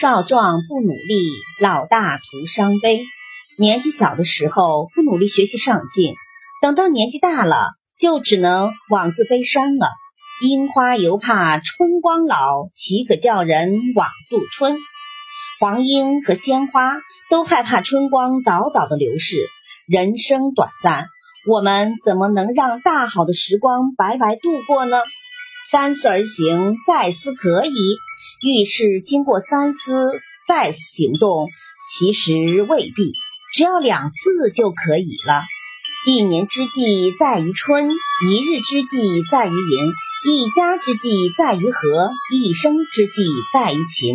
少壮不努力，老大徒伤悲。年纪小的时候不努力学习上进，等到年纪大了，就只能枉自悲伤了。樱花犹怕春光老，岂可叫人枉度春？黄莺和鲜花都害怕春光早早的流逝。人生短暂，我们怎么能让大好的时光白白度过呢？三思而行，再思可以。遇事经过三思再行动，其实未必，只要两次就可以了。一年之计在于春，一日之计在于寅，一家之计在于和，一生之计在于勤。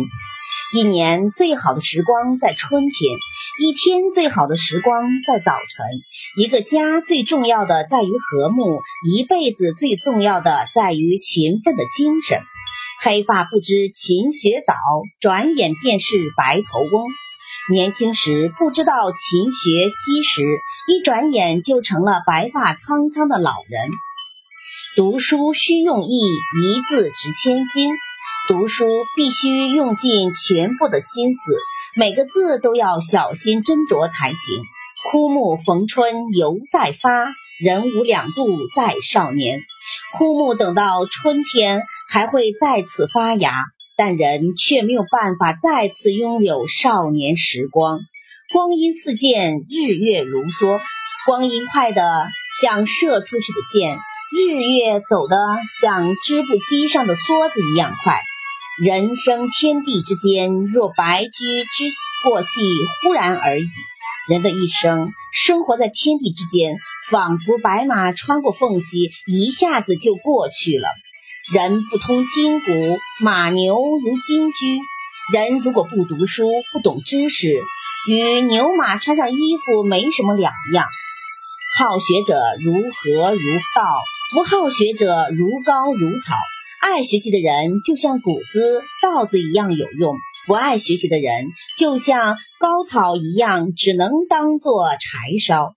一年最好的时光在春天，一天最好的时光在早晨。一个家最重要的在于和睦，一辈子最重要的在于勤奋的精神。黑发不知勤学早，转眼便是白头翁。年轻时不知道勤学惜时，一转眼就成了白发苍苍的老人。读书须用意，一字值千金。读书必须用尽全部的心思，每个字都要小心斟酌才行。枯木逢春犹在发，人无两度在少年。枯木等到春天还会再次发芽，但人却没有办法再次拥有少年时光。光阴似箭，日月如梭，光阴快得像射出去的箭，日月走得像织布机上的梭子一样快。人生天地之间，若白驹之过隙，忽然而已。人的一生生活在天地之间，仿佛白马穿过缝隙，一下子就过去了。人不通筋骨，马牛如金驹。人如果不读书，不懂知识，与牛马穿上衣服没什么两样。好学者如禾如稻，不好学者如蒿如草。爱学习的人就像谷子、稻子一样有用，不爱学习的人就像高草一样，只能当做柴烧。